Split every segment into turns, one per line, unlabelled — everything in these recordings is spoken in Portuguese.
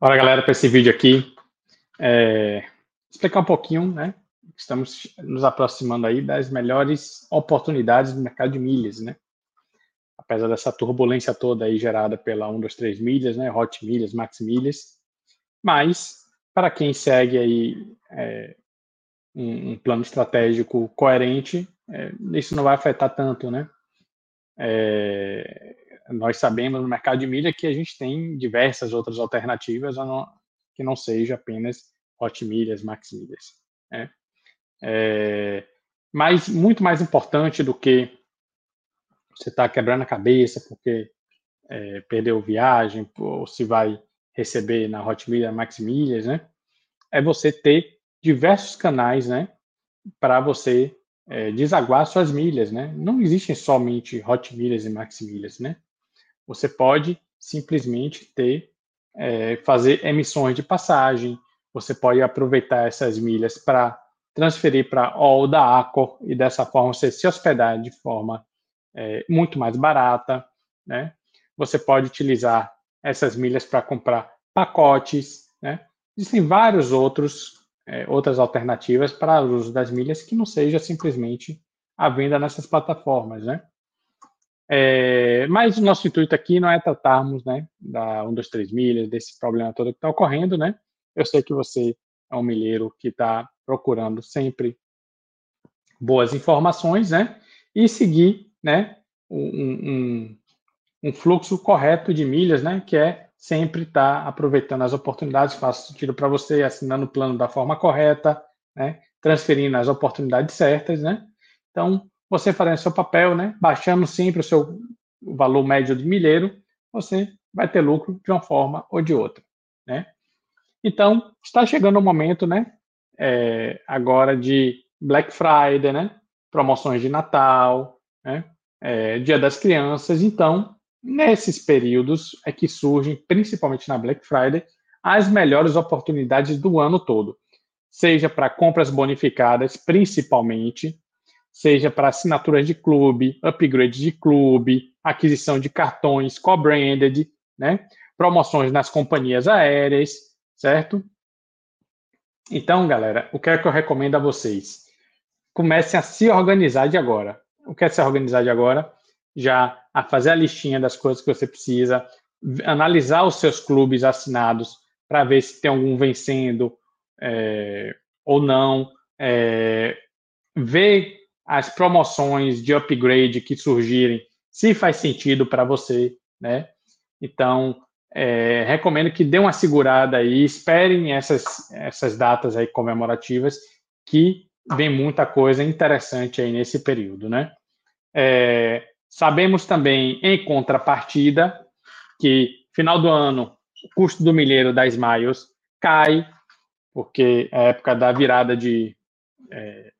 Olá, galera, para esse vídeo aqui, é, explicar um pouquinho, né? Estamos nos aproximando aí das melhores oportunidades do mercado de milhas, né? Apesar dessa turbulência toda aí gerada pela 1, 2, 3 milhas, né? Hot milhas, Max milhas. Mas, para quem segue aí é, um, um, plano estratégico coerente, é, isso não vai afetar tanto, né? É, nós sabemos no mercado de milha que a gente tem diversas outras alternativas não, que não seja apenas hot milhas, max milhas. Né? É, mas muito mais importante do que você estar tá quebrando a cabeça porque é, perdeu viagem ou se vai receber na hot milha, max milhas, né? É você ter diversos canais, né? Para você é, desaguar suas milhas, né? Não existem somente hot milhas e max milhas, né? Você pode simplesmente ter, é, fazer emissões de passagem, você pode aproveitar essas milhas para transferir para All da Accor e dessa forma você se hospedar de forma é, muito mais barata, né? Você pode utilizar essas milhas para comprar pacotes, né? Existem vários outros é, outras alternativas para o uso das milhas que não seja simplesmente a venda nessas plataformas, né? É, mas o nosso intuito aqui não é tratarmos né, da 1, 2, 3 milhas, desse problema todo que está ocorrendo, né? Eu sei que você é um milheiro que está procurando sempre boas informações, né? E seguir, né? Um, um, um fluxo correto de milhas, né? Que é sempre estar tá aproveitando as oportunidades, faz sentido para você, assinando o plano da forma correta, né? Transferindo as oportunidades certas, né? Então, você fazendo seu papel, né, baixando sempre o seu valor médio de milheiro, você vai ter lucro de uma forma ou de outra, né? Então, está chegando o momento, né, é, agora de Black Friday, né, promoções de Natal, né, é, Dia das Crianças. Então, nesses períodos é que surgem, principalmente na Black Friday, as melhores oportunidades do ano todo, seja para compras bonificadas, principalmente, seja para assinaturas de clube, upgrade de clube, aquisição de cartões co-branded, né? promoções nas companhias aéreas, certo? Então, galera, o que é que eu recomendo a vocês? Comecem a se organizar de agora. O que é se organizar de agora? Já a fazer a listinha das coisas que você precisa, analisar os seus clubes assinados para ver se tem algum vencendo é, ou não, é, ver as promoções de upgrade que surgirem, se faz sentido para você, né? Então, é, recomendo que dê uma segurada aí, esperem essas, essas datas aí comemorativas, que vem muita coisa interessante aí nesse período, né? É, sabemos também, em contrapartida, que final do ano o custo do milheiro da Smiles cai, porque é a época da virada de, é,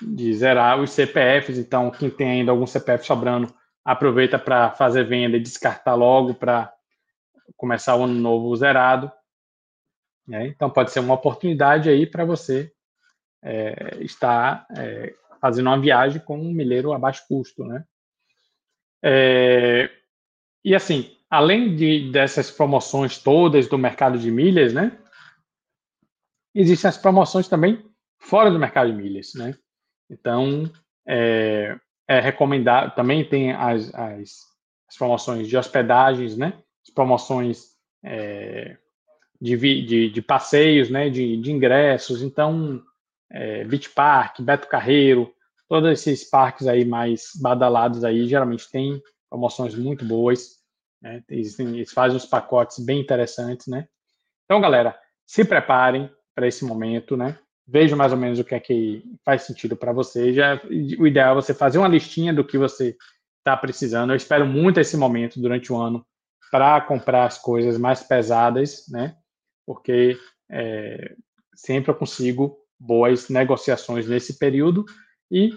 de zerar os CPFs. Então, quem tem ainda algum CPF sobrando, aproveita para fazer venda e descartar logo para começar o ano novo zerado. Né? Então, pode ser uma oportunidade aí para você é, estar é, fazendo uma viagem com um milheiro a baixo custo, né? É, e assim, além de, dessas promoções todas do mercado de milhas, né? Existem as promoções também fora do mercado de milhas, né? Então, é, é recomendado. Também tem as, as, as, promoções de hospedagens, né? As promoções é, de, de, de, passeios, né? De, de ingressos. Então, é, Beach Park, Beto Carreiro, todos esses parques aí mais badalados aí, geralmente tem promoções muito boas. Né? Eles, eles fazem uns pacotes bem interessantes, né? Então, galera, se preparem para esse momento, né? Veja mais ou menos o que é que faz sentido para você. Já, o ideal é você fazer uma listinha do que você está precisando. Eu espero muito esse momento durante o ano para comprar as coisas mais pesadas, né? Porque é, sempre eu consigo boas negociações nesse período e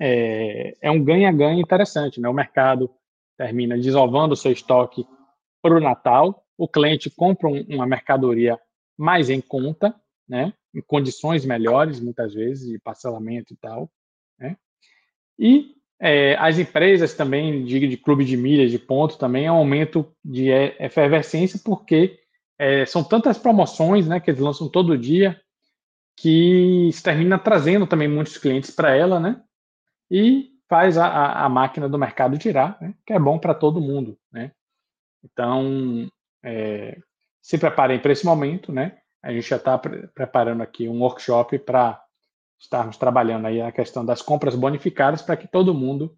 é, é um ganha-ganha interessante, né? O mercado termina desovando o seu estoque para o Natal, o cliente compra um, uma mercadoria mais em conta, né? em condições melhores, muitas vezes, de parcelamento e tal. Né? E é, as empresas também de, de, clube de milhas, de ponto, também é um aumento de efervescência, porque é, são tantas promoções, né, que eles lançam todo dia, que termina trazendo também muitos clientes para ela, né? E faz a, a, a, máquina do mercado girar, né, que é bom para todo mundo, né? Então, é, se preparem para esse momento, né? A gente já está pre preparando aqui um workshop para estarmos trabalhando aí a questão das compras bonificadas para que todo mundo,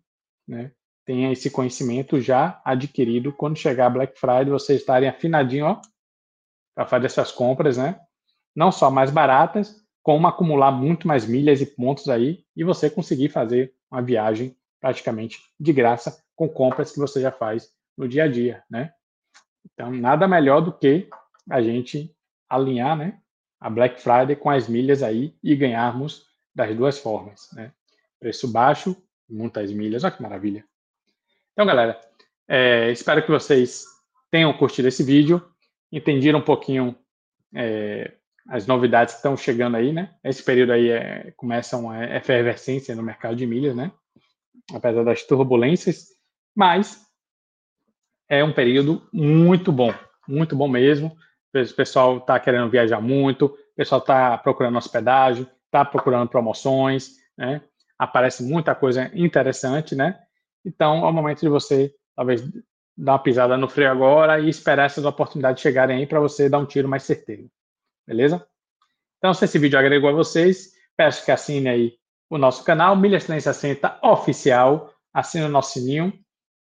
né, tenha esse conhecimento já adquirido quando chegar Black Friday, vocês estarem afinadinho, para fazer essas compras, né? Não só mais baratas, como acumular muito mais milhas e pontos aí e você conseguir fazer uma viagem praticamente de graça com compras que você já faz no dia a dia, né? Então, nada melhor do que a gente alinhar, né, a Black Friday com as milhas aí e ganharmos das duas formas, né? Preço baixo, muitas milhas, olha que maravilha. Então, galera, é, espero que vocês tenham curtido esse vídeo, entendido um pouquinho é, as novidades que estão chegando aí, né? Esse período aí é, começa uma efervescência no mercado de milhas, né? Apesar das turbulências, mas é um período muito bom, muito bom mesmo. O pessoal está querendo viajar muito, o pessoal está procurando hospedagem, está procurando promoções, né? Aparece muita coisa interessante, né? Então, é o momento de você, talvez, dar uma pisada no freio agora e esperar essas oportunidades chegarem aí para você dar um tiro mais certeiro. Beleza? Então, se esse vídeo agregou a vocês, peço que assine aí o nosso canal, Milhas 360 Oficial, assine o nosso sininho,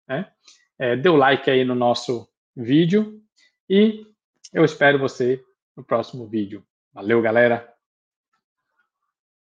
né? É, dê o like aí no nosso vídeo e eu espero você no próximo vídeo. Valeu, galera!